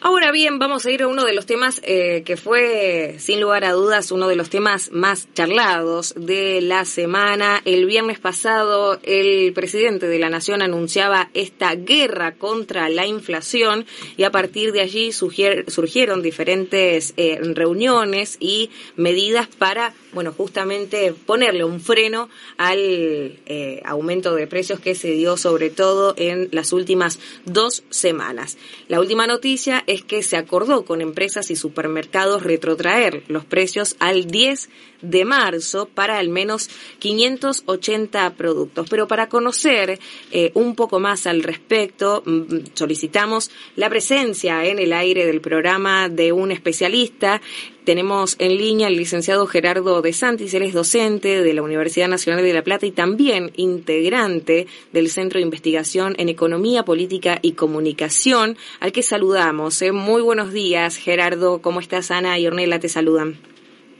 Ahora bien, vamos a ir a uno de los temas eh, que fue, sin lugar a dudas, uno de los temas más charlados de la semana. El viernes pasado, el presidente de la Nación anunciaba esta guerra contra la inflación y a partir de allí surgieron diferentes eh, reuniones y medidas para, bueno, justamente ponerle un freno al eh, aumento de precios que se dio sobre todo en las últimas dos semanas. La última noticia es que se acordó con empresas y supermercados retrotraer los precios al 10 de marzo para al menos 580 productos. Pero para conocer eh, un poco más al respecto, mm, solicitamos la presencia en el aire del programa de un especialista tenemos en línea al licenciado Gerardo De Santis, él es docente de la Universidad Nacional de La Plata y también integrante del Centro de Investigación en Economía, Política y Comunicación, al que saludamos. ¿eh? Muy buenos días, Gerardo. ¿Cómo estás, Ana y Ornella? Te saludan.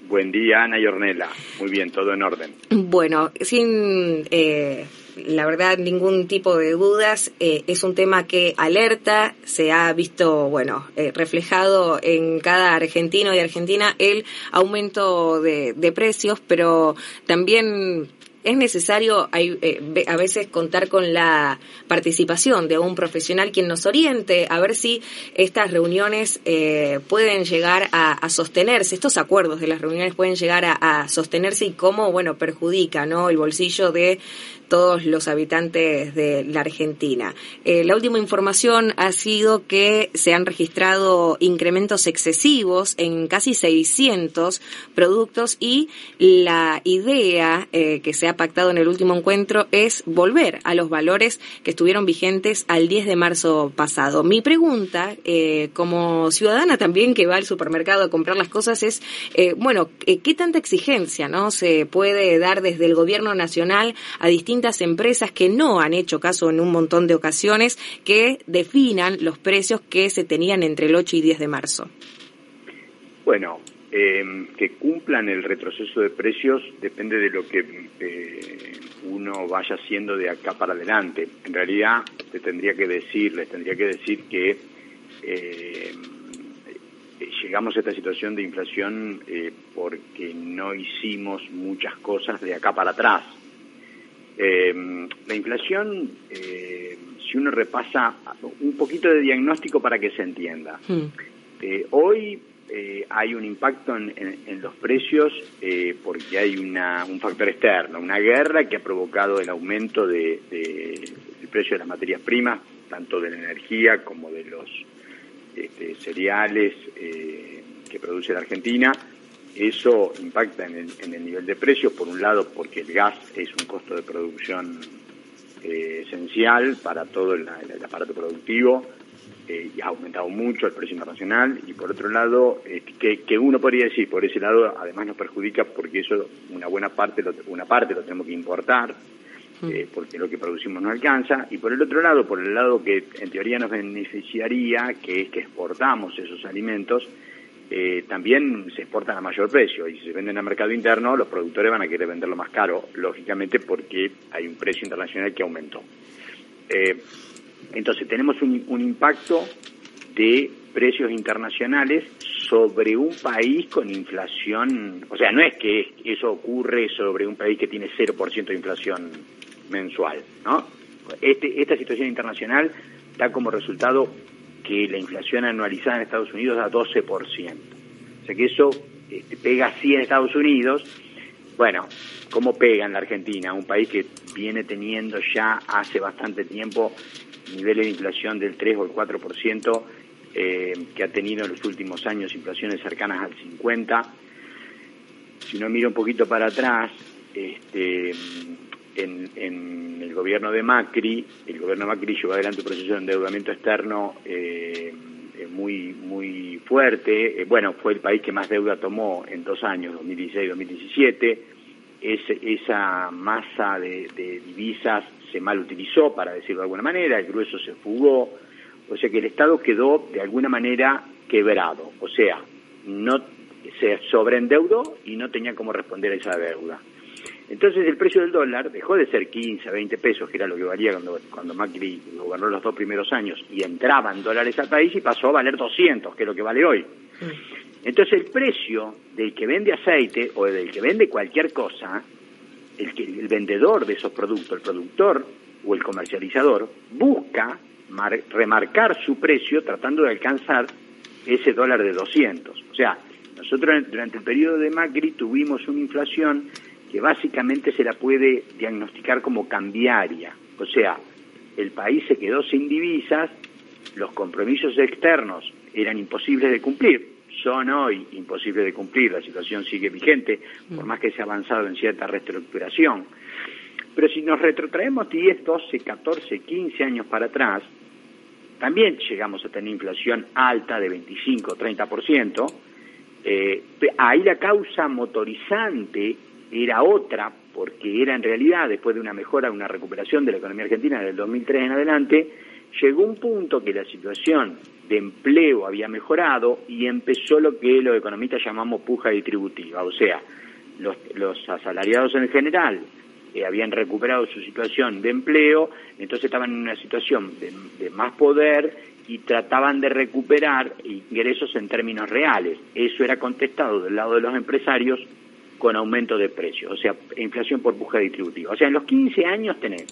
Buen día, Ana y Ornella. Muy bien, todo en orden. Bueno, sin eh, la verdad ningún tipo de dudas, eh, es un tema que alerta, se ha visto, bueno, eh, reflejado en cada argentino y argentina el aumento de, de precios, pero también es necesario eh, a veces contar con la participación de un profesional quien nos oriente a ver si estas reuniones eh, pueden llegar a, sostenerse, estos acuerdos de las reuniones pueden llegar a, sostenerse y cómo, bueno, perjudica, ¿no? El bolsillo de todos los habitantes de la Argentina. Eh, la última información ha sido que se han registrado incrementos excesivos en casi 600 productos y la idea que se ha pactado en el último encuentro es volver a los valores que estuvieron vigentes al 10 de marzo pasado. Mi pregunta, eh, como ciudadana también que va al supermercado a comprar las cosas, es, eh, bueno, eh, ¿qué tanta exigencia no se puede dar desde el gobierno nacional a distintas empresas que no han hecho caso en un montón de ocasiones que definan los precios que se tenían entre el 8 y 10 de marzo? Bueno, eh, que cumplan el retroceso de precios depende de lo que eh, uno vaya haciendo de acá para adelante. En realidad, te tendría que decir, les tendría que decir que eh, llegamos a esta situación de inflación eh, porque no hicimos muchas cosas de acá para atrás. La inflación, si uno repasa un poquito de diagnóstico para que se entienda. Hmm. hoy eh, hay un impacto en, los precios eh, porque hay una, un factor externo, una guerra que ha provocado el aumento de, del precio de las materias primas, tanto de la energía como de los este, cereales eh, que produce la Argentina. Eso impacta en el, en el, nivel de precios, por un lado porque el gas es un costo de producción esencial para todo el aparato productivo, eh, y ha aumentado mucho el precio internacional y por otro lado eh, que, que, uno podría decir por ese lado además nos perjudica porque eso una buena parte lo, una parte lo tenemos que importar mm. eh, porque lo que producimos no alcanza y por el otro lado por el lado que en teoría nos beneficiaría que es que exportamos esos alimentos también se exportan a mayor precio y si se venden al mercado interno los productores van a querer venderlo más caro lógicamente porque hay un precio internacional que aumentó entonces tenemos un, impacto de precios internacionales sobre un país con inflación, o sea, no es que eso ocurre sobre un país que tiene 0% de inflación mensual, ¿no? Este, esta situación internacional da como resultado que la inflación anualizada en Estados Unidos da 12%. O sea que eso este, pega así en Estados Unidos. Bueno, ¿cómo pega en la Argentina? Un país que viene teniendo ya hace bastante tiempo niveles de inflación del 3 o el 4%, eh, que ha tenido en los últimos años inflaciones cercanas al 50%. Si uno mira un poquito para atrás, este, en, el gobierno de Macri, el gobierno de Macri llevó adelante un proceso de endeudamiento externo eh, eh, muy muy fuerte. bueno, fue el país que más deuda tomó en dos años, 2016-2017. esa masa de, de divisas se mal utilizó, para decirlo de alguna manera, el grueso se fugó, o sea que el Estado quedó de alguna manera quebrado, o sea, no se sobreendeudó y no tenía cómo responder a esa deuda. Entonces el precio del dólar dejó de ser 15, 20 pesos, que era lo que valía cuando, cuando Macri gobernó los dos primeros años, y entraban dólares al país y pasó a valer 200, que es lo que vale hoy. Entonces el precio del que vende aceite o del que vende cualquier cosa, el, que, el vendedor de esos productos, el productor o el comercializador, busca remarcar su precio tratando de alcanzar ese dólar de 200. O sea, nosotros durante el periodo de Macri tuvimos una inflación que básicamente se la puede diagnosticar como cambiaria. O sea, el país se quedó sin divisas, los compromisos externos eran imposibles de cumplir, son hoy imposibles de cumplir, la situación sigue vigente, por mm. más que se ha avanzado en cierta reestructuración. Pero si nos retrotraemos 10, 12, 14, 15 años para atrás, también llegamos a tener inflación alta de 25, 30%. Eh, ahí la causa motorizante era otra, porque era en realidad, después de una mejora, una recuperación de la economía argentina del 2003 en adelante, llegó un punto que la situación de empleo había mejorado y empezó lo que los economistas llamamos puja distributiva, o sea, los, los asalariados en general eh, habían recuperado su situación de empleo, entonces estaban en una situación de, más poder y trataban de recuperar ingresos en términos reales. Eso era contestado del lado de los empresarios con aumento de precios, o sea, inflación por puja distributiva. O sea, en los 15 años tenés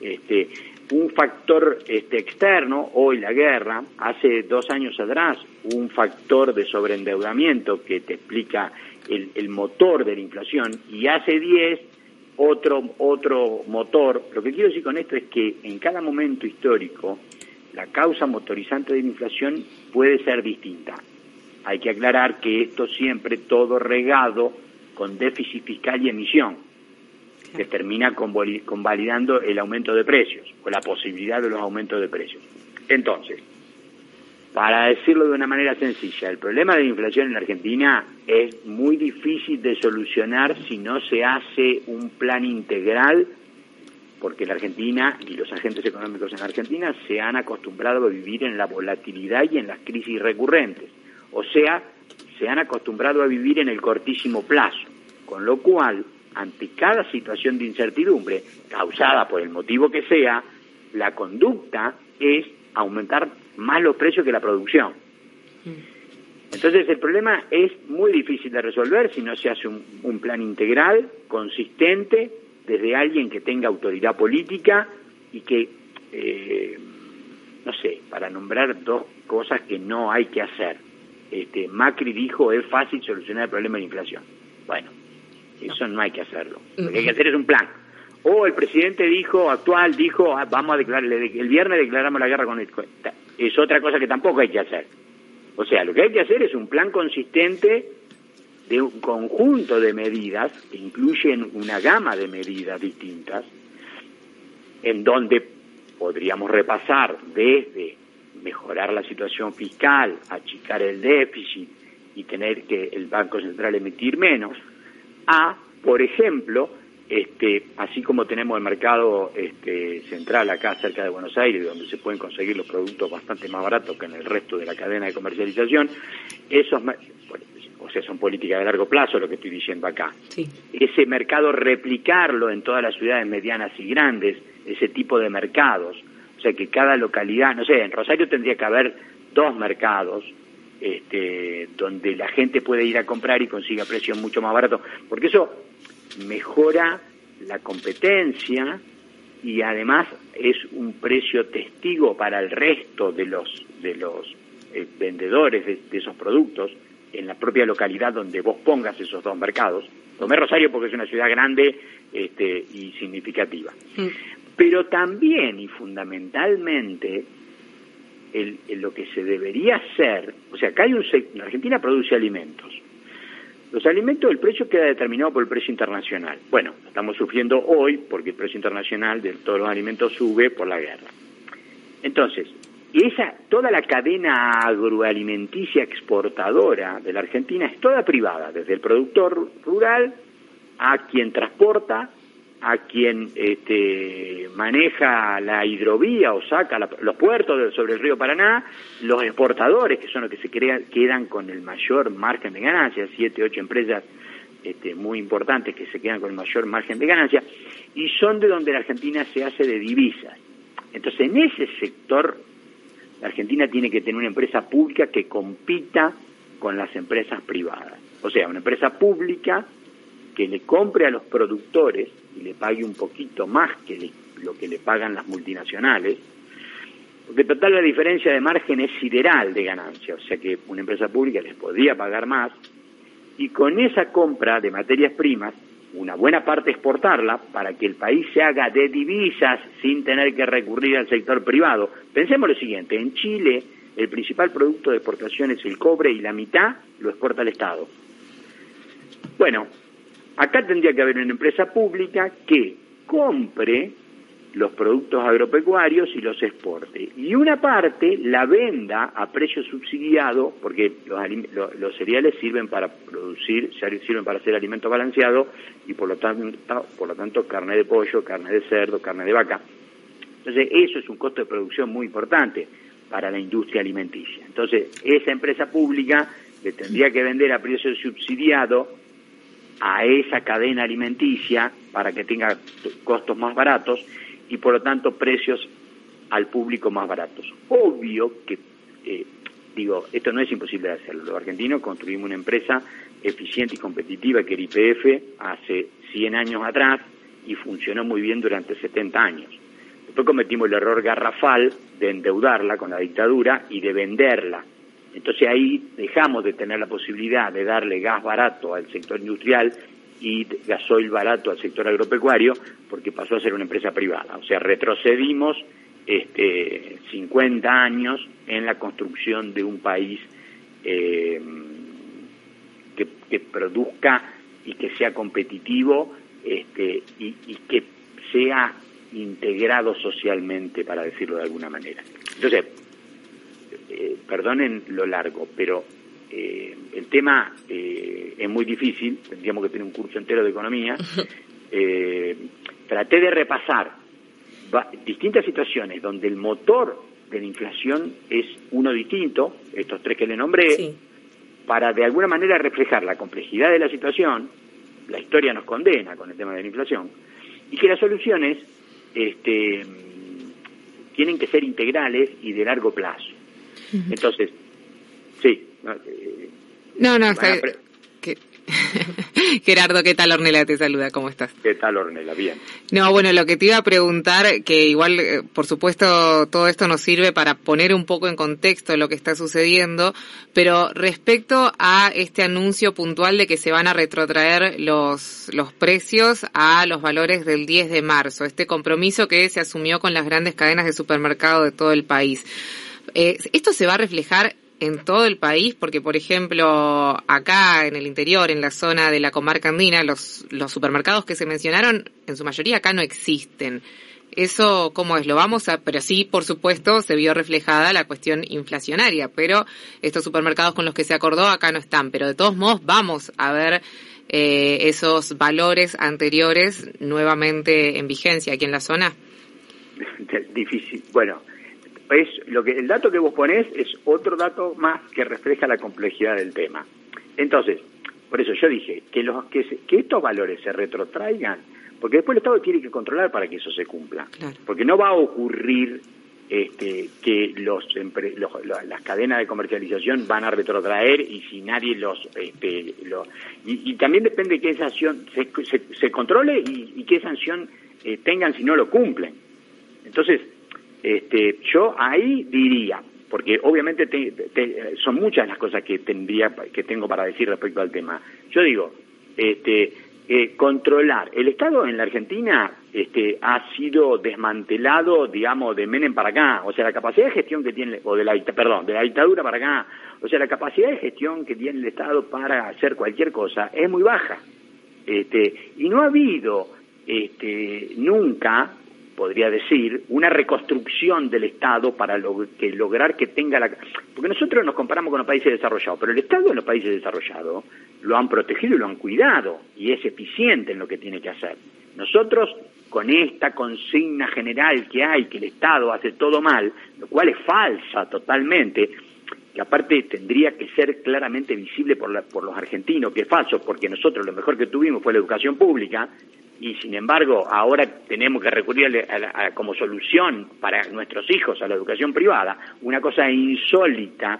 este, un factor este, externo, hoy la guerra, hace dos años atrás un factor de sobreendeudamiento que te explica el, el motor de la inflación, y hace 10 otro, otro motor. Lo que quiero decir con esto es que en cada momento histórico la causa motorizante de la inflación puede ser distinta. Hay que aclarar que esto siempre todo regado con déficit fiscal y emisión, que termina convalidando el aumento de precios, o la posibilidad de los aumentos de precios. Entonces, para decirlo de una manera sencilla, el problema de la inflación en la Argentina es muy difícil de solucionar si no se hace un plan integral, porque la Argentina y los agentes económicos en la Argentina se han acostumbrado a vivir en la volatilidad y en las crisis recurrentes. O sea, se han acostumbrado a vivir en el cortísimo plazo, con lo cual, ante cada situación de incertidumbre, causada por el motivo que sea, la conducta es aumentar más los precios que la producción. Entonces el problema es muy difícil de resolver si no se hace un, plan integral, consistente, desde alguien que tenga autoridad política y que, eh, no sé, para nombrar dos cosas que no hay que hacer. Este, Macri dijo es fácil solucionar el problema de inflación. Bueno, eso no hay que hacerlo. Lo que hay que hacer es un plan. O el presidente dijo, actual, dijo, ah, vamos a declarar, el viernes declaramos la guerra con el es otra cosa que tampoco hay que hacer. O sea, lo que hay que hacer es un plan consistente de un conjunto de medidas que incluyen una gama de medidas distintas, en donde podríamos repasar desde mejorar la situación fiscal, achicar el déficit y tener que el Banco Central emitir menos, a, por ejemplo, este, así como tenemos el mercado este, central acá cerca de Buenos Aires, donde se pueden conseguir los productos bastante más baratos que en el resto de la cadena de comercialización, esos, o sea, son políticas de largo plazo lo que estoy diciendo acá. Ese mercado replicarlo en todas las ciudades medianas y grandes, ese tipo de mercados, o sea, que cada localidad, no sé, en Rosario tendría que haber dos mercados, este, donde la gente puede ir a comprar y consiga precios mucho más baratos, porque eso mejora la competencia y además es un precio testigo para el resto de los de los eh, vendedores de, esos productos en la propia localidad donde vos pongas esos dos mercados. Tomé Rosario porque es una ciudad grande este, y significativa. Pero también y fundamentalmente lo que se debería hacer, o sea, acá hay un Argentina produce alimentos, Los alimentos, el precio queda determinado por el precio internacional. Bueno, estamos sufriendo hoy porque el precio internacional de todos los alimentos sube por la guerra. Entonces, esa, toda la cadena agroalimenticia exportadora de la Argentina es toda privada, desde el productor rural a quien transporta, a quien este, maneja la hidrovía o saca los puertos sobre el río Paraná, los exportadores, que son los que se quedan con el mayor margen de ganancia, siete, ocho empresas este, muy importantes que se quedan con el mayor margen de ganancia, y son de donde la Argentina se hace de divisas. Entonces, en ese sector, la Argentina tiene que tener una empresa pública que compita con las empresas privadas. O sea, una empresa pública que le compre a los productores y le pague un poquito más que lo que le pagan las multinacionales, porque total la diferencia de margen es sideral de ganancia, o sea que una empresa pública les podría pagar más, y con esa compra de materias primas, una buena parte exportarla para que el país se haga de divisas sin tener que recurrir al sector privado. Pensemos lo siguiente, en Chile el principal producto de exportación es el cobre y la mitad lo exporta el Estado. Bueno, Acá tendría que haber una empresa pública que compre los productos agropecuarios y los exporte. Y una parte la venda a precio subsidiado, porque los, cereales sirven para producir, sirven para hacer alimento balanceado y por lo, tanto, por lo tanto carne de pollo, carne de cerdo, carne de vaca. Entonces eso es un costo de producción muy importante para la industria alimenticia. Entonces esa empresa pública le tendría que vender a precio subsidiado a esa cadena alimenticia para que tenga costos más baratos y por lo tanto precios al público más baratos. Obvio que, eh, digo, esto no es imposible de hacerlo. Los argentinos construimos una empresa eficiente y competitiva que era IPF hace 100 años atrás y funcionó muy bien durante 70 años. Después cometimos el error garrafal de endeudarla con la dictadura y de venderla entonces ahí dejamos de tener la posibilidad de darle gas barato al sector industrial y gasoil barato al sector agropecuario porque pasó a ser una empresa privada. O sea, retrocedimos este, 50 años en la construcción de un país eh, que, produzca y que sea competitivo este, y que sea integrado socialmente, para decirlo de alguna manera. Entonces, eh, perdonen lo largo, pero eh, el tema eh, es muy difícil, tendríamos que tener un curso entero de economía. traté de repasar distintas situaciones donde el motor de la inflación es uno distinto, estos tres que le nombré, para de alguna manera reflejar la complejidad de la situación, la historia nos condena con el tema de la inflación, y que las soluciones este, tienen que ser integrales y de largo plazo. Entonces, sí. No, no, está, Gerardo, ¿qué tal Ornella? Te saluda, ¿cómo estás? ¿Qué tal Ornella? Bien. No, bueno, lo que te iba a preguntar, que igual, eh, por supuesto, todo esto nos sirve para poner un poco en contexto lo que está sucediendo, pero respecto a este anuncio puntual de que se van a retrotraer los, los precios a los valores del 10 de marzo, este compromiso que se asumió con las grandes cadenas de supermercado de todo el país. Eh, ¿Esto se va a reflejar en todo el país? Porque, por ejemplo, acá en el interior, en la zona de la comarca andina, los, los supermercados que se mencionaron, en su mayoría acá no existen. Eso, ¿cómo es? Lo vamos a, pero sí, por supuesto, se vio reflejada la cuestión inflacionaria, pero estos supermercados con los que se acordó acá no están. Pero de todos modos, vamos a ver eh, esos valores anteriores nuevamente en vigencia aquí en la zona. Difícil. Bueno, es lo que el dato que vos ponés es otro dato más que refleja la complejidad del tema. Entonces, por eso yo dije que los que, que estos valores se retrotraigan, porque después el Estado tiene que controlar para que eso se cumpla, porque no va a ocurrir este, que los, las cadenas de comercialización van a retrotraer y si nadie los, este, y, también depende de qué sanción se, se, controle y, qué sanción eh, tengan si no lo cumplen. Entonces, este, yo ahí diría, porque obviamente son muchas las cosas que tendría que tengo para decir respecto al tema. Yo digo, este, eh, controlar. El Estado en la Argentina este, ha sido desmantelado, digamos, de Menem para acá. O sea, la capacidad de gestión que tiene, o de la, perdón, de la dictadura para acá, O sea, la capacidad de gestión que tiene el Estado para hacer cualquier cosa es muy baja. Este, y no ha habido este, nunca, podría decir, una reconstrucción del Estado para que lograr que tenga la... Porque nosotros nos comparamos con los países desarrollados, pero el Estado en los países desarrollados lo han protegido y lo han cuidado y es eficiente en lo que tiene que hacer. Nosotros, con esta consigna general que hay, que el Estado hace todo mal, lo cual es falsa totalmente, que aparte tendría que ser claramente visible por, por los argentinos, que es falso, porque nosotros lo mejor que tuvimos fue la educación pública, y sin embargo ahora tenemos que recurrir como solución para nuestros hijos a la educación privada, una cosa insólita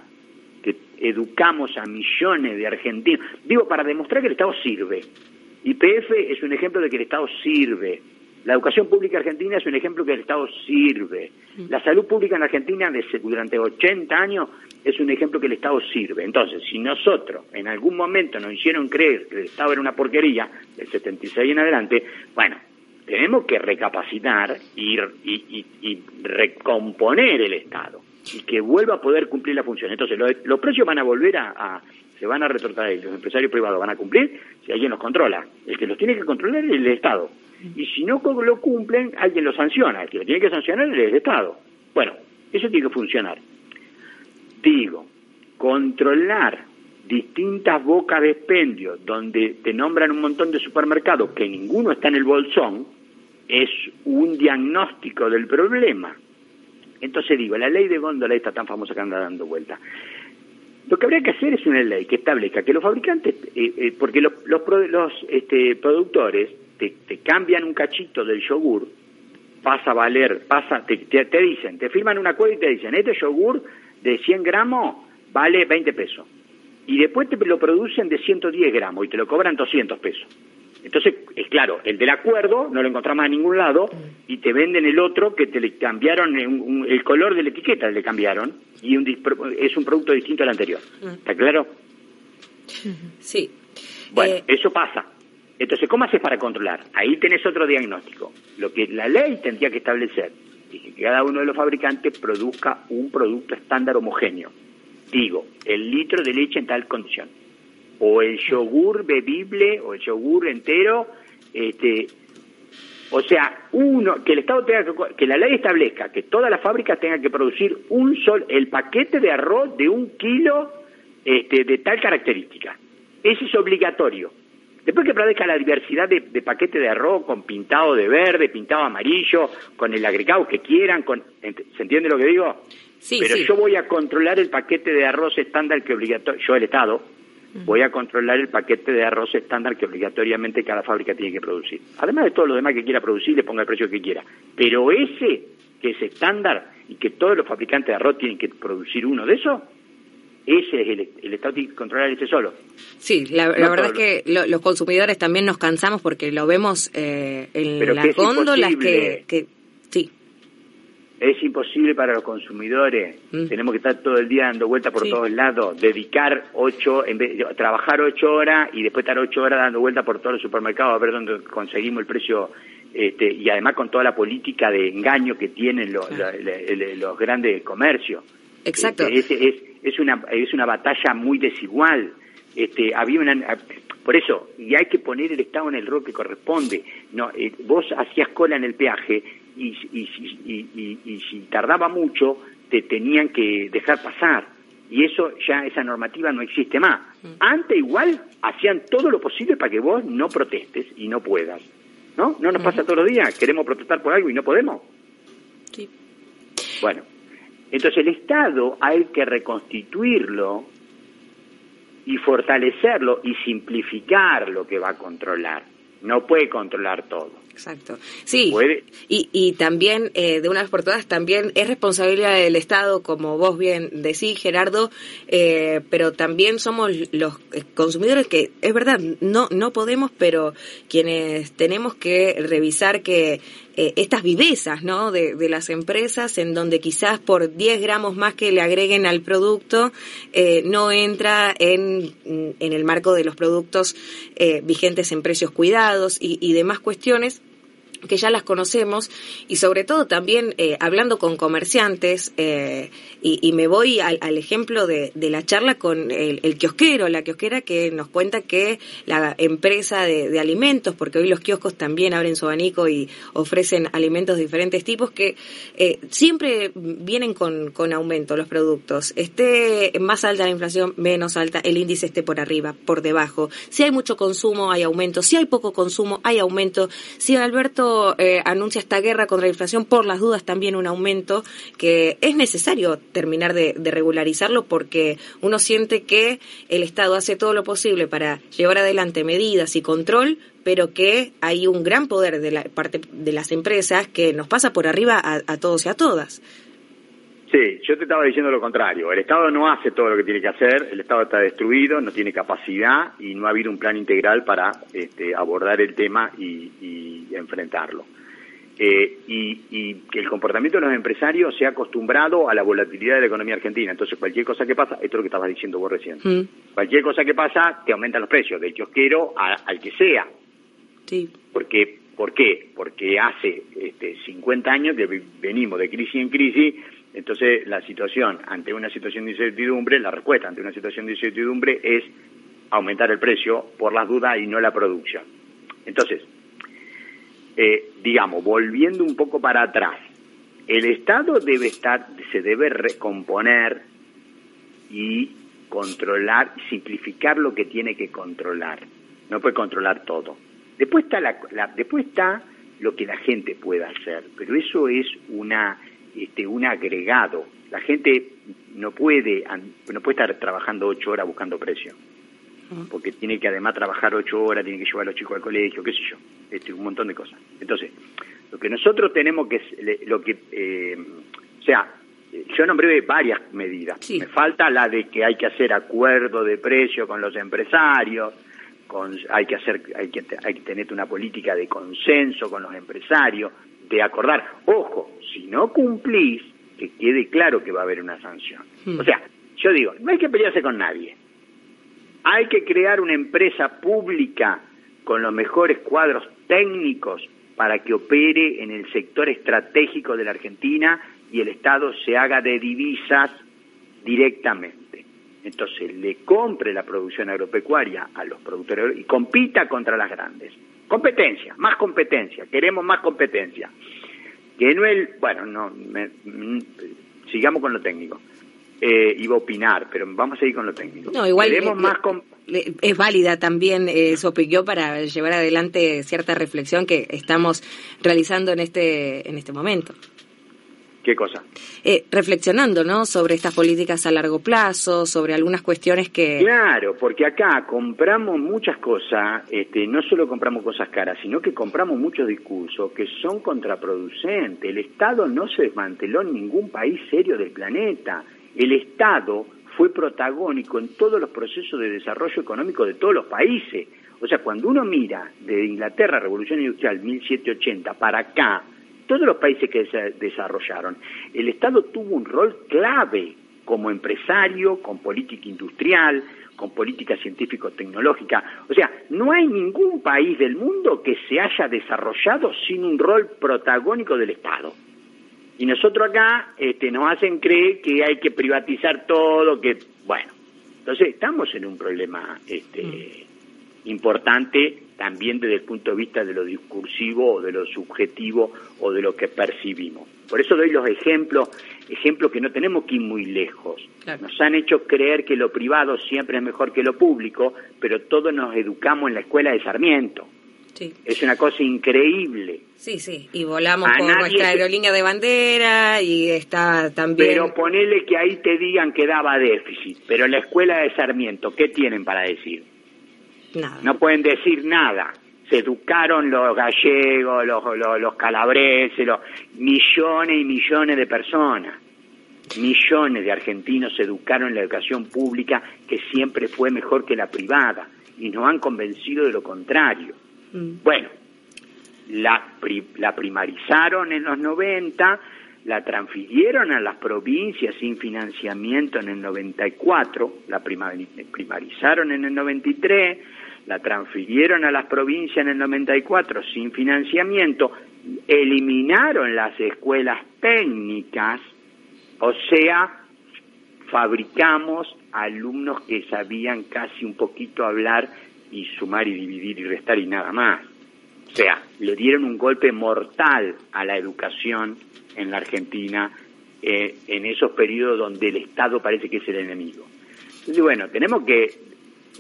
que educamos a millones de argentinos, digo para demostrar que el Estado sirve. YPF es un ejemplo de que el Estado sirve. La educación pública argentina es un ejemplo que el Estado sirve. La salud pública en Argentina durante 80 años es un ejemplo que el Estado sirve. Entonces, si nosotros en algún momento nos hicieron creer que el Estado era una porquería, del 76 en adelante, bueno, tenemos que recapacitar y, y, recomponer el Estado y que vuelva a poder cumplir la función. Entonces, los, precios van a volver a, se van a retrotraer, los empresarios privados van a cumplir si alguien los controla. El que los tiene que controlar es el Estado. Y si no lo cumplen, alguien lo sanciona. El que lo tiene que sancionar es el Estado. Bueno, eso tiene que funcionar. Digo, controlar distintas bocas de expendio donde te nombran un montón de supermercados que ninguno está en el bolsón, es un diagnóstico del problema. Entonces digo, la ley de góndola está tan famosa que anda dando vuelta. Lo que habría que hacer es una ley que establezca que los fabricantes, eh, eh, porque los, los, este, productores te, cambian un cachito del yogur, pasa a valer, pasa, te, te, dicen, te firman un acuerdo y te dicen, este yogur de 100 gramos vale 20 pesos. Y después te lo producen de 110 gramos y te lo cobran 200 pesos. Entonces, es claro, el del acuerdo no lo encontramos en ningún lado y te venden el otro que te le cambiaron el color de la etiqueta, le cambiaron y es un producto distinto al anterior. ¿Está claro? Sí. Bueno, eh, eso pasa. Entonces, ¿cómo haces para controlar? Ahí tenés otro diagnóstico. Lo que la ley tendría que establecer y que cada uno de los fabricantes produzca un producto estándar homogéneo. Digo, el litro de leche en tal condición. O el yogur bebible o el yogur entero, este, o sea, uno, que el Estado tenga que, que la ley establezca que todas las fábricas tengan que producir un sol, el paquete de arroz de un kilo este, de tal característica. Ese es obligatorio. Después que produzca la diversidad de, de paquetes de arroz con pintado de verde, pintado amarillo, con el agregado que quieran, con, ¿se entiende lo que digo? Sí, Pero yo voy a controlar el paquete de arroz estándar que obligatorio, yo el Estado, voy a controlar el paquete de arroz estándar que obligatoriamente cada fábrica tiene que producir. Además de todo lo demás que quiera producir, le ponga el precio que quiera. Pero ese que es estándar y que todos los fabricantes de arroz tienen que producir uno de esos, ese es el, el Estado tiene que controlar ese solo. Sí, la, verdad es que los consumidores también nos cansamos porque lo vemos eh, en las góndolas que, que. Es imposible para los consumidores. Mm. Tenemos que estar todo el día dando vueltas por todos lados, dedicar ocho, en vez trabajar ocho horas y después estar ocho horas dando vueltas por todos los supermercados a ver dónde conseguimos el precio este, y además con toda la política de engaño que tienen los, los grandes comercios. Exacto. Este, es, es, una, es una batalla muy desigual. Este, había una, por eso, y hay que poner el Estado en el rol que corresponde. No, eh, vos hacías cola en el peaje y, y, y, y, si tardaba mucho, te tenían que dejar pasar. Y eso ya, esa normativa no existe más. Mm. Antes igual hacían todo lo posible para que vos no protestes y no puedas. ¿No? ¿No nos pasa todos los días? Queremos protestar por algo y no podemos. Sí. Bueno, entonces el Estado hay que reconstituirlo y fortalecerlo y simplificar lo que va a controlar. No puede controlar todo. Exacto. Sí. Y, y también, eh, de una vez por todas, también es responsabilidad del Estado, como vos bien decís, Gerardo, eh, pero también somos los consumidores que, es verdad, no, no podemos, pero quienes tenemos que revisar que eh, estas vivezas, ¿no? De, de, las empresas en donde quizás por 10 gramos más que le agreguen al producto no entra en, en el marco de los productos vigentes en precios cuidados y, y demás cuestiones que ya las conocemos y sobre todo también eh, hablando con comerciantes eh, y, me voy al, ejemplo de, la charla con el, kiosquero, la kiosquera que nos cuenta que la empresa de, alimentos, porque hoy los kioscos también abren su abanico y ofrecen alimentos de diferentes tipos, que eh, siempre vienen con, con aumento los productos. Esté más alta la inflación, menos alta, el índice esté por arriba, por debajo. Si hay mucho consumo, hay aumento. Si hay poco consumo, hay aumento. Si Alberto eh, anuncia esta guerra contra la inflación, por las dudas también un aumento que es necesario terminar de, regularizarlo porque uno siente que el Estado hace todo lo posible para llevar adelante medidas y control, pero que hay un gran poder de la parte de las empresas que nos pasa por arriba a, todos y a todas. Sí, yo te estaba diciendo lo contrario. El Estado no hace todo lo que tiene que hacer, el Estado está destruido, no tiene capacidad y no ha habido un plan integral para este, abordar el tema y enfrentarlo. Eh, y, que el comportamiento de los empresarios se ha acostumbrado a la volatilidad de la economía argentina. Entonces, cualquier cosa que pasa, esto es lo que estabas diciendo vos recién, mm. cualquier cosa que pasa te aumentan los precios, del kiosquero al que sea. Sí. Porque, ¿Por qué? Porque hace este, 50 años que venimos de crisis en crisis, entonces la situación, ante una situación de incertidumbre, la respuesta ante una situación de incertidumbre es aumentar el precio por las dudas y no la producción. Entonces, eh, digamos, volviendo un poco para atrás, el Estado debe estar, se debe recomponer y controlar, simplificar lo que tiene que controlar. No puede controlar todo. Después está, la, después está lo que la gente pueda hacer, pero eso es una, este, un agregado. La gente no puede, no puede estar trabajando ocho horas buscando precio porque tiene que además trabajar ocho horas, tiene que llevar a los chicos al colegio, qué sé yo, este, un montón de cosas. Entonces, lo que nosotros tenemos que, lo que, eh, o sea, yo nombré varias medidas. Me falta la de que hay que hacer acuerdo de precio con los empresarios, con, hay que hacer, hay que, hay que tener una política de consenso con los empresarios, de acordar. Ojo, si no cumplís, que quede claro que va a haber una sanción. Hmm. O sea, yo digo, no hay que pelearse con nadie. Hay que crear una empresa pública con los mejores cuadros técnicos para que opere en el sector estratégico de la Argentina y el Estado se haga de divisas directamente. Entonces le compre la producción agropecuaria a los productores y compita contra las grandes. Competencia, más competencia, queremos más competencia. Que no el, bueno, no, sigamos con lo técnico eh, iba a opinar, pero vamos a ir con lo técnico. No, igual más es válida también eh, su opinión para llevar adelante cierta reflexión que estamos realizando en este en este momento. ¿Qué cosa? Eh, reflexionando, ¿no? Sobre estas políticas a largo plazo, sobre algunas cuestiones que... Claro, porque acá compramos muchas cosas, este, no solo compramos cosas caras, sino que compramos muchos discursos que son contraproducentes. El Estado no se desmanteló en ningún país serio del planeta el Estado fue protagónico en todos los procesos de desarrollo económico de todos los países. O sea, cuando uno mira de Inglaterra, Revolución Industrial 1780 para acá, todos los países que se desarrollaron, el Estado tuvo un rol clave como empresario, con política industrial, con política científico-tecnológica. O sea, no hay ningún país del mundo que se haya desarrollado sin un rol protagónico del Estado. Y nosotros acá este, nos hacen creer que hay que privatizar todo, que bueno, entonces estamos en un problema este, mm. importante también desde el punto de vista de lo discursivo o de lo subjetivo o de lo que percibimos. Por eso doy los ejemplos, ejemplos que no tenemos que ir muy lejos. Nos han hecho creer que lo privado siempre es mejor que lo público, pero todos nos educamos en la escuela de Sarmiento. Es una cosa increíble. Sí, sí, y volamos con nuestra aerolínea de bandera y está también... Pero ponele que ahí te digan que daba déficit, pero la escuela de Sarmiento, ¿qué tienen para decir? Nada. No pueden decir nada. Se educaron los gallegos, los, los, calabreses, los millones y millones de personas. Millones de argentinos se educaron en la educación pública que siempre fue mejor que la privada y nos han convencido de lo contrario. Mm. Bueno, la, la primarizaron en los 90, la transfirieron a las provincias sin financiamiento en el 94, la primarizaron en el 93, la transfirieron a las provincias en el 94 sin financiamiento eliminaron las escuelas técnicas, o sea, fabricamos alumnos que sabían casi un poquito hablar y sumar y dividir y restar y nada más. O sea, le dieron un golpe mortal a la educación en la Argentina eh, en esos periodos donde el Estado parece que es el enemigo. Entonces, bueno, tenemos que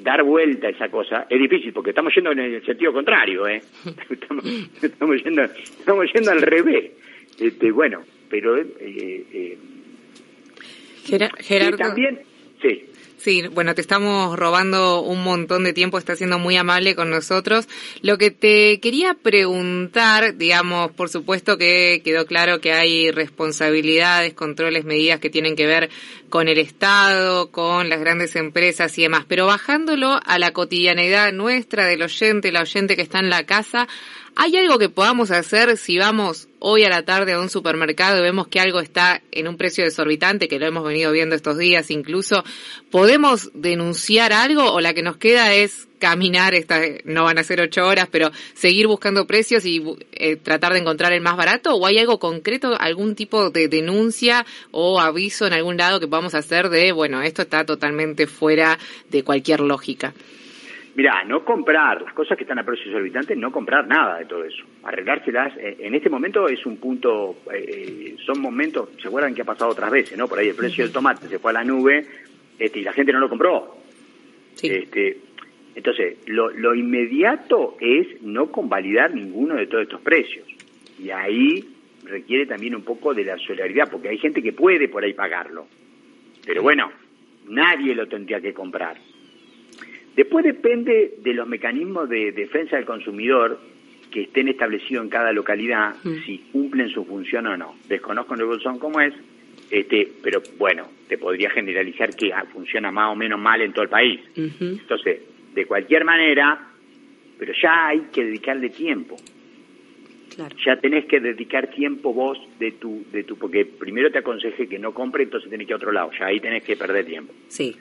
dar vuelta a esa cosa. Es difícil porque estamos yendo en el sentido contrario, ¿eh? Estamos, yendo, estamos yendo al revés. Este, bueno, pero... Eh, eh, Gerardo. también, sí. Sí, bueno, te estamos robando un montón de tiempo, está siendo muy amable con nosotros. Lo que te quería preguntar, digamos, por supuesto que quedó claro que hay responsabilidades, controles, medidas que tienen que ver con el Estado, con las grandes empresas y demás, pero bajándolo a la cotidianidad nuestra del oyente, la oyente que está en la casa, ¿Hay algo que podamos hacer si vamos hoy a la tarde a un supermercado y vemos que algo está en un precio desorbitante, que lo hemos venido viendo estos días incluso? ¿Podemos denunciar algo o la que nos queda es caminar, esta, no van a ser ocho horas, pero seguir buscando precios y eh, tratar de encontrar el más barato? ¿O hay algo concreto, algún tipo de denuncia o aviso en algún lado que podamos hacer de, bueno, esto está totalmente fuera de cualquier lógica? Mirá, no comprar las cosas que están a precios exorbitantes, no comprar nada de todo eso. Arreglárselas, eh, en este momento es un punto, eh, eh, son momentos, ¿se acuerdan que ha pasado otras veces, no? Por ahí el precio del tomate se fue a la nube este, y la gente no lo compró. Este, entonces, lo, lo inmediato es no convalidar ninguno de todos estos precios. Y ahí requiere también un poco de la solidaridad, porque hay gente que puede por ahí pagarlo. Pero bueno, nadie lo tendría que comprar. Después depende de los mecanismos de defensa del consumidor que estén establecidos en cada localidad, mm. si cumplen su función o no. Desconozco en Revolución cómo es, este, pero bueno, te podría generalizar que ah, funciona más o menos mal en todo el país. Entonces, de cualquier manera, pero ya hay que dedicarle tiempo. Ya tenés que dedicar tiempo vos de tu, de tu, porque primero te aconsejé que no compre, entonces tenés que ir a otro lado, ya ahí tenés que perder tiempo. Sí.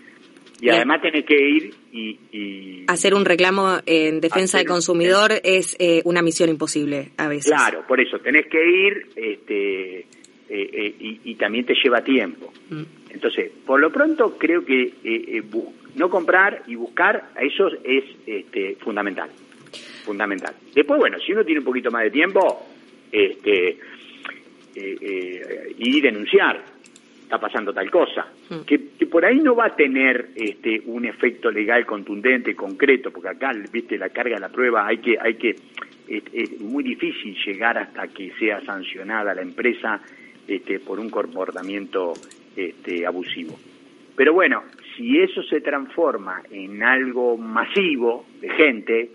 Y además tenés que ir y, Hacer un reclamo en defensa del consumidor es eh, una misión imposible a veces. Claro, por eso tenés que ir este, eh, eh, y, también te lleva tiempo. Mm. Entonces, por lo pronto creo que no comprar y buscar, eso es este, fundamental. Fundamental. Después, bueno, si uno tiene un poquito más de tiempo, este, y denunciar está pasando tal cosa, mm. que, por ahí no va a tener este, un efecto legal contundente, concreto, porque acá, viste, la carga de la prueba hay que, hay que, es, muy difícil llegar hasta que sea sancionada la empresa este, por un comportamiento este, abusivo. Pero bueno, si eso se transforma en algo masivo de gente,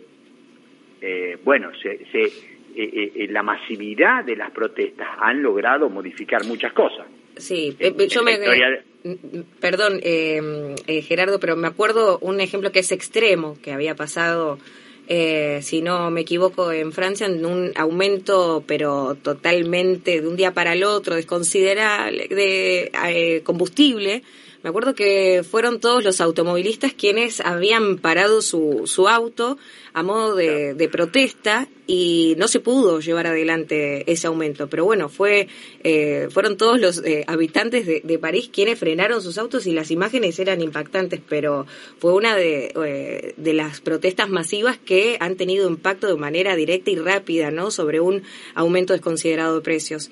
eh, bueno, se, se eh, eh, la masividad de las protestas han logrado modificar muchas cosas. Sí, eh, yo me... Perdón, eh, eh, Gerardo, pero me acuerdo un ejemplo que es extremo, que había pasado, eh, si no me equivoco, en Francia, en un aumento, pero totalmente de un día para el otro, desconsiderable, de combustible, me acuerdo que fueron todos los automovilistas quienes habían parado su, su auto a modo de, protesta y no se pudo llevar adelante ese aumento. Pero bueno, fue eh, fueron todos los eh, habitantes de, París quienes frenaron sus autos y las imágenes eran impactantes, pero fue una de, eh, de las protestas masivas que han tenido impacto de manera directa y rápida ¿no? sobre un aumento desconsiderado de precios.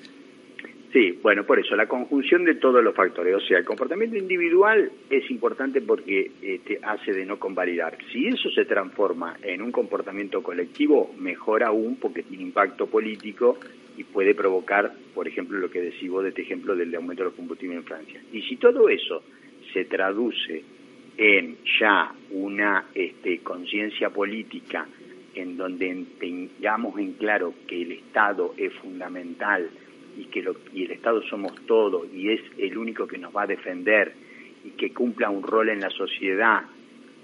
Sí, bueno, por eso, la conjunción de todos los factores. O sea, el comportamiento individual es importante porque este, hace de no convalidar. Si eso se transforma en un comportamiento colectivo, mejor aún porque tiene impacto político y puede provocar, por ejemplo, lo que decís vos de este ejemplo del aumento de los combustibles en Francia. Y si todo eso se traduce en ya una este, conciencia política en donde tengamos en claro que el Estado es fundamental, y que lo, y el Estado somos todos y es el único que nos va a defender y que cumpla un rol en la sociedad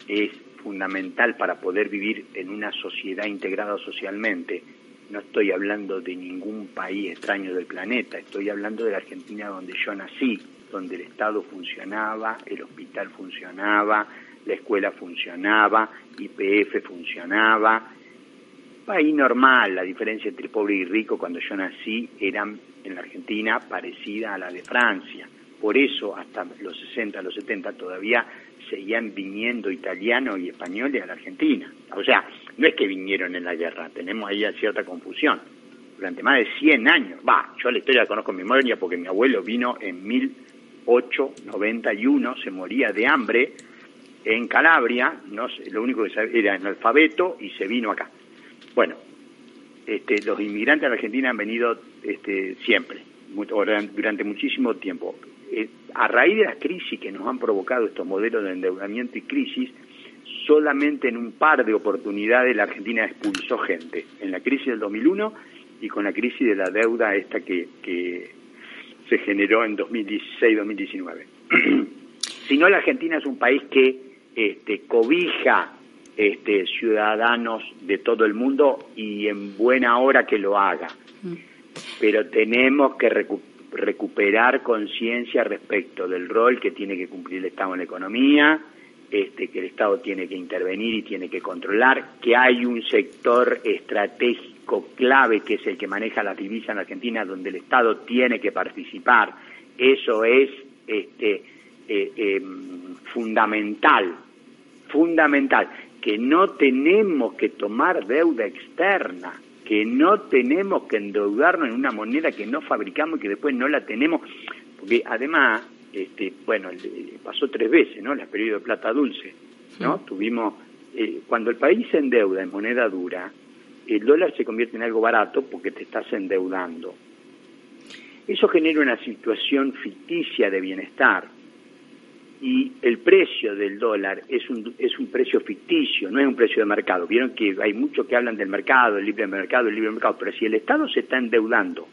es fundamental para poder vivir en una sociedad integrada socialmente. No estoy hablando de ningún país extraño del planeta, estoy hablando de la Argentina donde yo nací, donde el Estado funcionaba, el hospital funcionaba, la escuela funcionaba, IPF funcionaba, país normal, la diferencia entre pobre y rico cuando yo nací era en la Argentina parecida a la de Francia. Por eso hasta los 60, los 70 todavía seguían viniendo italianos y españoles a la Argentina. O sea, no es que vinieron en la guerra, tenemos ahí cierta confusión. Durante más de 100 años, va, yo la historia la conozco en memoria porque mi abuelo vino en 1891, se moría de hambre en Calabria, no lo único que sabía era analfabeto y se vino acá. Bueno, este, los inmigrantes a la Argentina han venido este, siempre, durante muchísimo tiempo. Eh, a raíz de las crisis que nos han provocado estos modelos de endeudamiento y crisis, solamente en un par de oportunidades la Argentina expulsó gente, en la crisis del 2001 y con la crisis de la deuda esta que, que se generó en 2016-2019. si no, la Argentina es un país que este, cobija este, ciudadanos de todo el mundo y en buena hora que lo haga. Mm. Pero tenemos que recuperar conciencia respecto del rol que tiene que cumplir el Estado en la economía, este, que el Estado tiene que intervenir y tiene que controlar, que hay un sector estratégico clave que es el que maneja la divisa en Argentina, donde el Estado tiene que participar. Eso es este, eh, em, fundamental, fundamental que no tenemos que tomar deuda externa, que no tenemos que endeudarnos en una moneda que no fabricamos y que después no la tenemos, porque además, este, bueno, pasó tres veces, ¿no? El periodo de plata dulce, ¿no? Tuvimos, eh, cuando el país se endeuda en moneda dura, el dólar se convierte en algo barato porque te estás endeudando. Eso genera una situación ficticia de bienestar, y el precio del dólar es un, es un precio ficticio, no es un precio de mercado. Vieron que hay muchos que hablan del mercado, el libre mercado, el libre mercado, pero si el Estado se está endeudando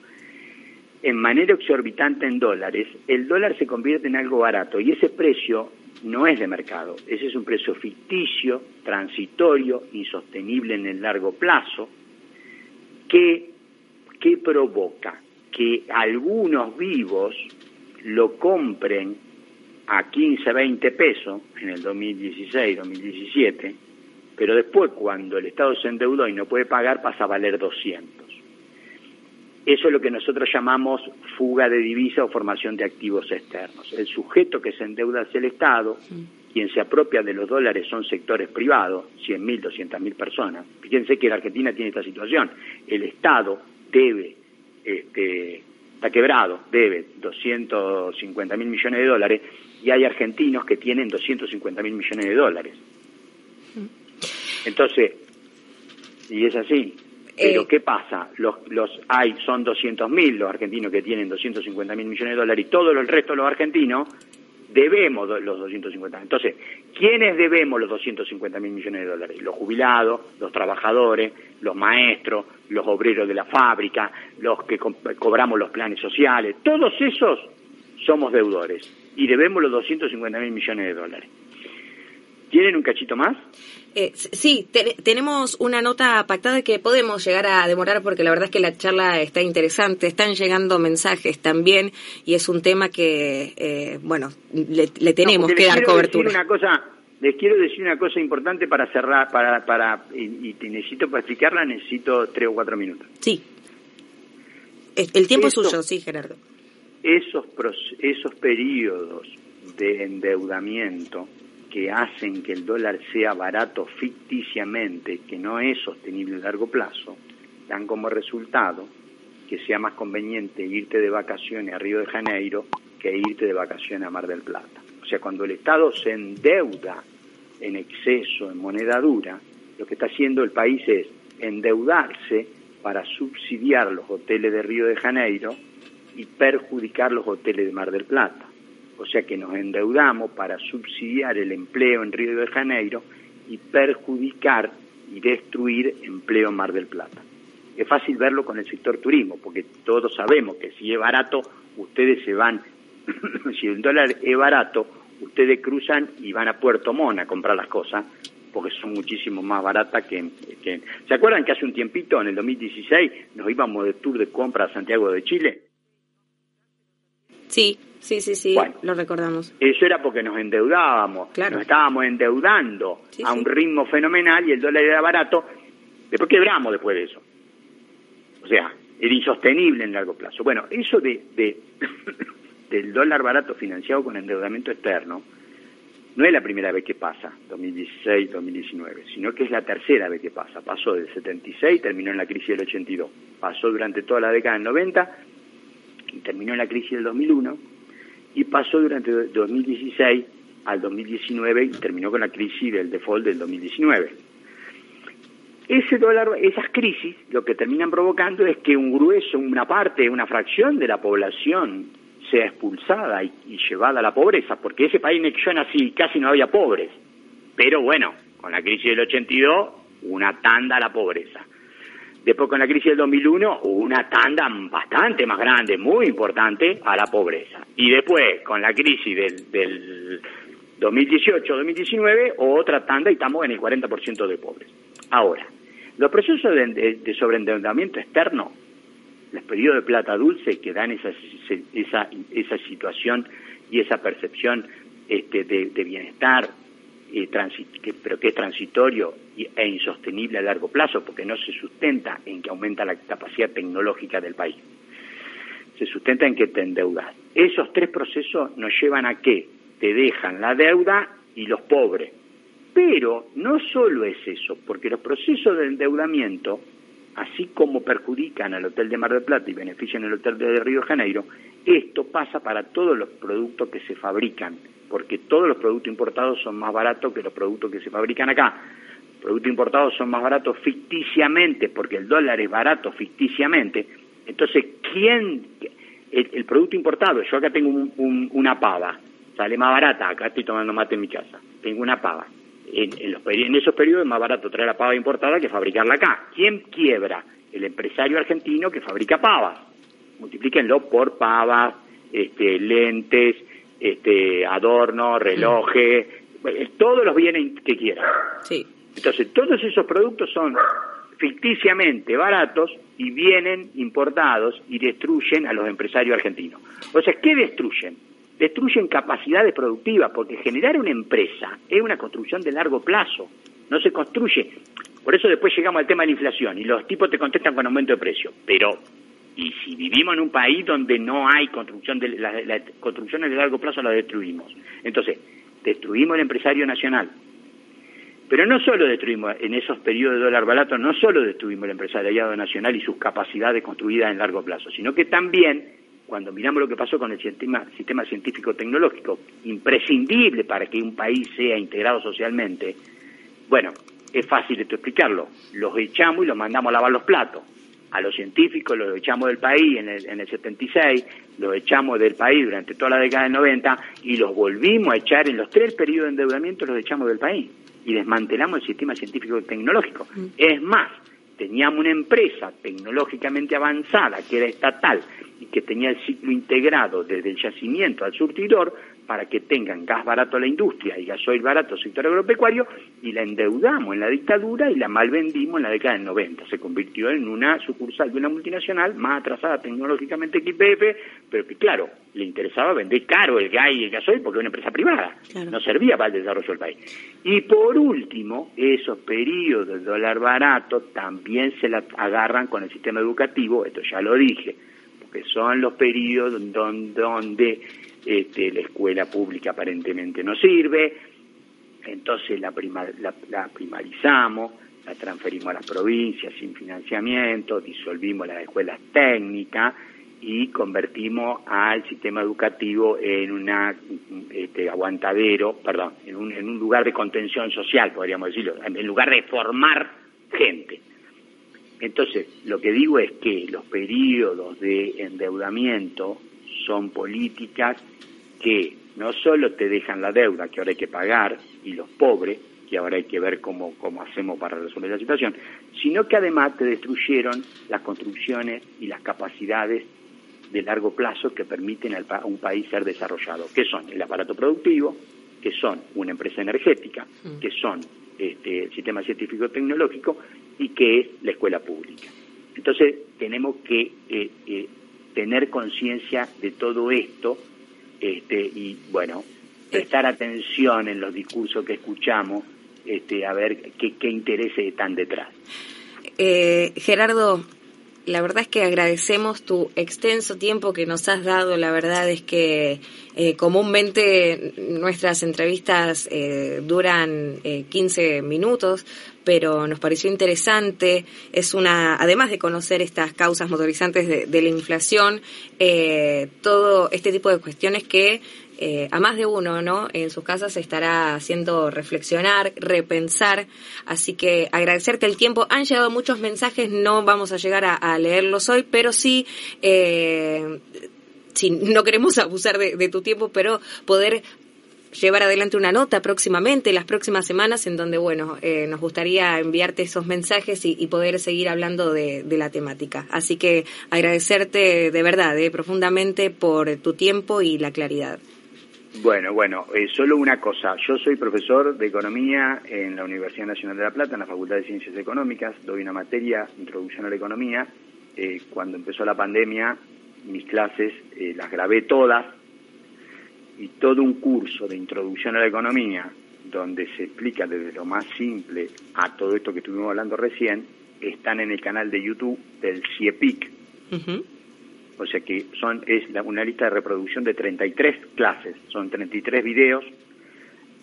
en manera exorbitante en dólares, el dólar se convierte en algo barato y ese precio no es de mercado, ese es un precio ficticio, transitorio, insostenible en el largo plazo, que, que provoca que algunos vivos lo compren a 15, 20 pesos en el 2016, 2017, pero después cuando el Estado se endeudó y no puede pagar pasa a valer 200. Eso es lo que nosotros llamamos fuga de divisa o formación de activos externos. El sujeto que se endeuda es el Estado, quien se apropia de los dólares son sectores privados, 100.000, 200.000 personas. Fíjense que la Argentina tiene esta situación. El Estado debe este, está quebrado, debe 250 mil millones de dólares y hay argentinos que tienen 250 mil millones de dólares. Entonces, y es así. Pero eh, ¿qué pasa? Los, los hay, son 200 mil los argentinos que tienen 250 mil millones de dólares y todo el resto de los argentinos debemos los 250. Entonces, ¿quiénes debemos los 250 mil millones de dólares? Los jubilados, los trabajadores, los maestros, los obreros de la fábrica, los que cobramos los planes sociales, todos esos somos deudores y debemos los 250 mil millones de dólares. ¿Tienen un cachito más? Eh, sí, tenemos una nota pactada que podemos llegar a demorar porque la verdad es que la charla está interesante, están llegando mensajes también y es un tema que, eh, bueno, le, tenemos que dar cobertura. Una cosa, les quiero decir una cosa importante para cerrar, para, para y, necesito para explicarla, necesito tres o cuatro minutos. Sí. El tiempo es suyo, sí, Gerardo. Esos, esos periodos de endeudamiento que hacen que el dólar sea barato ficticiamente, que no es sostenible a largo plazo, dan como resultado que sea más conveniente irte de vacaciones a Río de Janeiro que irte de vacaciones a Mar del Plata. O sea, cuando el Estado se endeuda en exceso en moneda dura, lo que está haciendo el país es endeudarse para subsidiar los hoteles de Río de Janeiro y perjudicar los hoteles de Mar del Plata o sea que nos endeudamos para subsidiar el empleo en Río de Janeiro y perjudicar y destruir empleo en Mar del Plata. Es fácil verlo con el sector turismo, porque todos sabemos que si es barato, ustedes se van, si el dólar es barato, ustedes cruzan y van a Puerto Montt a comprar las cosas, porque son muchísimo más baratas que, que... ¿Se acuerdan que hace un tiempito, en el 2016, nos íbamos de tour de compra a Santiago de Chile? Sí, sí, sí, sí, lo recordamos. Eso era porque nos endeudábamos, nos estábamos endeudando a un ritmo fenomenal y el dólar era barato Después quebramos después de eso. O sea, era insostenible en largo plazo. Bueno, eso de, de del dólar barato financiado con endeudamiento externo no es la primera vez que pasa, 2016-2019, sino que es la tercera vez que pasa. Pasó del 76, terminó en la crisis del 82. Pasó durante toda la década del 90 y terminó en la crisis del 2001 y pasó durante 2016 al 2019 y terminó con la crisis del default del 2019. Ese dólar, esas crisis lo que terminan provocando es que un grueso, una parte, una fracción de la población sea expulsada y, llevada a la pobreza, porque ese país en el casi no había pobres. Pero bueno, con la crisis del 82, una tanda a la pobreza. Después con la crisis del 2001, una tanda bastante más grande, muy importante, a la pobreza. Y después, con la crisis del, del 2018-2019, otra tanda y estamos en el 40% de pobres. Ahora, los procesos de, sobreendeudamiento externo, los periodos de plata dulce que dan esa, esa, esa situación y esa percepción este, de, bienestar, eh, pero que es transitorio e insostenible a largo plazo, porque no se sustenta en que aumenta la capacidad tecnológica del país. Se sustenta en que te endeudas. Esos tres procesos nos llevan a que te dejan la deuda y los pobres. Pero no solo es eso, porque los procesos de endeudamiento, así como perjudican al Hotel de Mar del Plata y benefician al Hotel de Río de Janeiro, esto pasa para todos los productos que se fabrican, porque todos los productos importados son más baratos que los productos que se fabrican acá. Los productos importados son más baratos ficticiamente, porque el dólar es barato ficticiamente. Entonces, ¿quién? El, producto importado, yo acá tengo una pava, sale más barata, acá estoy tomando mate en mi casa, tengo una pava en, los, en esos periodos es más barato traer la pava importada que fabricarla acá. ¿Quién quiebra? El empresario argentino que fabrica pavas. Multiplíquenlo por pavas, este, lentes, este, adornos, relojes, eh, todos los bienes que quieran. Sí. Entonces, todos esos productos son ficticiamente baratos y vienen importados y destruyen a los empresarios argentinos. O sea, ¿qué destruyen? destruyen capacidades productivas, porque generar una empresa es una construcción de largo plazo, no se construye. Por eso después llegamos al tema de la inflación y los tipos te contestan con aumento de precio. Pero, y si vivimos en un país donde no hay construcción, de, las la construcciones de largo plazo las destruimos. Entonces, destruimos el empresario nacional. Pero no solo destruimos, en esos periodos de dólar barato, no solo destruimos el empresariado nacional y sus capacidades construidas en largo plazo, sino que también cuando miramos lo que pasó con el sistema, sistema científico-tecnológico, imprescindible para que un país sea integrado socialmente, bueno, es fácil esto explicarlo. Los echamos y los mandamos a lavar los platos. A los científicos los echamos del país en el, en el 76, los echamos del país durante toda la década del 90 y los volvimos a echar en los tres periodos de endeudamiento, los echamos del país y desmantelamos el sistema científico-tecnológico. Mm. Es más, teníamos una empresa tecnológicamente avanzada que era estatal y que tenía el ciclo integrado desde el yacimiento al surtidor para que tengan gas barato a la industria y gasoil barato al sector agropecuario y la endeudamos en la dictadura y la malvendimos en la década del 90. Se convirtió en una sucursal de una multinacional más atrasada tecnológicamente que IPF, pero que claro, le interesaba vender caro el gas y el gasoil porque era una empresa privada, no servía para el desarrollo del país. Y por último, esos periodos de dólar barato también se la agarran con el sistema educativo, esto ya lo dije, que son los periodos donde, este, la escuela pública aparentemente no sirve, entonces la, la, primarizamos, la transferimos a las provincias sin financiamiento, disolvimos las escuelas técnicas y convertimos al sistema educativo en una este, aguantadero, perdón, en un, en un lugar de contención social, podríamos decirlo, en lugar de formar gente. Entonces, lo que digo es que los periodos de endeudamiento son políticas que no solo te dejan la deuda que ahora hay que pagar y los pobres, que ahora hay que ver cómo, cómo hacemos para resolver la situación, sino que además te destruyeron las construcciones y las capacidades de largo plazo que permiten a un país ser desarrollado, que son el aparato productivo, que son una empresa energética, mm. que son este, el sistema científico tecnológico y que es la escuela pública. Entonces tenemos que eh, eh, tener conciencia de todo esto este, y bueno, prestar atención en los discursos que escuchamos este, a ver qué, intereses están detrás. Eh, Gerardo, la verdad es que agradecemos tu extenso tiempo que nos has dado. La verdad es que eh, comúnmente nuestras entrevistas duran eh, 15 minutos, pero nos pareció interesante. Es una, además de conocer estas causas motorizantes de, la inflación, eh, todo este tipo de cuestiones que eh, a más de uno, ¿no? En sus casas se estará haciendo reflexionar, repensar. Así que agradecerte el tiempo. Han llegado muchos mensajes, no vamos a llegar a, leerlos hoy, pero sí, eh, sí, no queremos abusar de tu tiempo, pero poder llevar adelante una nota próximamente, las próximas semanas, en donde, bueno, eh, nos gustaría enviarte esos mensajes y, poder seguir hablando de, de, la temática. Así que agradecerte de verdad, eh, profundamente por tu tiempo y la claridad. Bueno, bueno, eh, solo una cosa. Yo soy profesor de Economía en la Universidad Nacional de La Plata, en la Facultad de Ciencias Económicas. Doy una materia, Introducción a la Economía. Eh, cuando empezó la pandemia, mis clases eh, las grabé todas y todo un curso de Introducción a la Economía, donde se explica desde lo más simple a todo esto que estuvimos hablando recién, están en el canal de YouTube del CIEPIC. Uh -huh. O sea que son es una lista de reproducción de 33 clases, son 33 videos.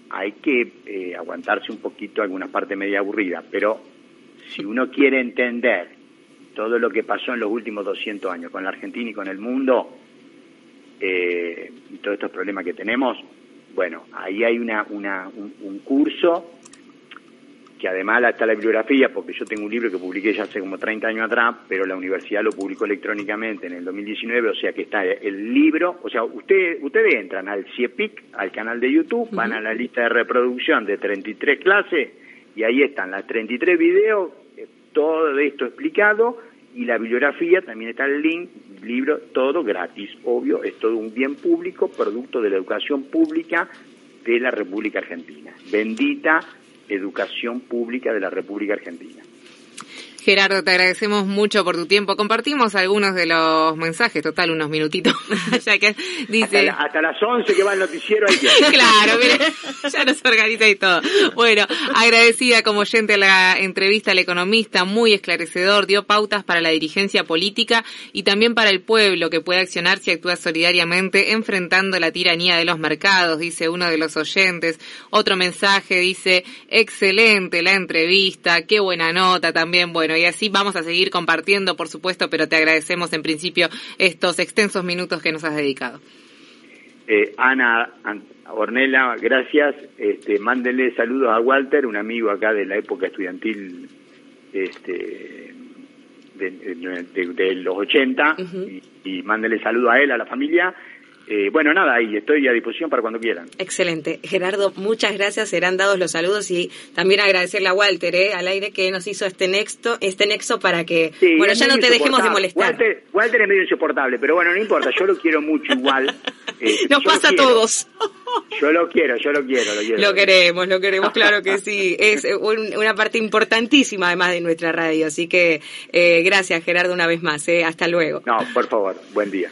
Hay que eh, aguantarse un poquito alguna parte media aburrida, pero si uno quiere entender todo lo que pasó en los últimos 200 años con la Argentina y con el mundo eh, y todos estos problemas que tenemos, bueno, ahí hay una, una un, un curso que además está la bibliografía, porque yo tengo un libro que publiqué ya hace como 30 años atrás, pero la universidad lo publicó electrónicamente en el 2019, o sea que está el libro, o sea, usted, ustedes entran al CIEPIC, al canal de YouTube, van a la lista de reproducción de 33 clases, y ahí están las 33 videos, eh, todo esto explicado, y la bibliografía, también está el link, libro, todo gratis, obvio, es todo un bien público, producto de la educación pública de la República Argentina. Bendita educación pública de la República Argentina. Gerardo, te agradecemos mucho por tu tiempo. Compartimos algunos de los mensajes, total, unos minutitos. ya que dice... Hasta, la, hasta, las 11 que va el noticiero ahí Claro, mire, ya nos organiza y todo. Bueno, agradecida como oyente a la entrevista al economista, muy esclarecedor, dio pautas para la dirigencia política y también para el pueblo que puede accionar si actúa solidariamente enfrentando la tiranía de los mercados, dice uno de los oyentes. Otro mensaje dice, excelente la entrevista, qué buena nota también, bueno, y así vamos a seguir compartiendo, por supuesto, pero te agradecemos en principio estos extensos minutos que nos has dedicado. Eh, Ana Ornella, gracias. Este, mándenle saludos a Walter, un amigo acá de la época estudiantil este, de, de, de, de los 80, uh -huh. y, y mándenle saludos a él, a la familia eh, bueno, nada, y estoy a disposición para cuando quieran. Excelente. Gerardo, muchas gracias. Serán dados los saludos y también agradecerle a Walter, eh, al aire, que nos hizo este nexo, este nexo para que, sí, bueno, ya no te dejemos de molestar. Walter, Walter, es medio insoportable, pero bueno, no importa, yo lo quiero mucho igual. Eh, nos pasa a todos. Yo lo quiero, yo lo quiero, lo quiero. Lo queremos, lo queremos, claro que sí. Es un, una parte importantísima además de nuestra radio, así que eh, gracias Gerardo una vez más, eh. hasta luego. No, por favor, buen día.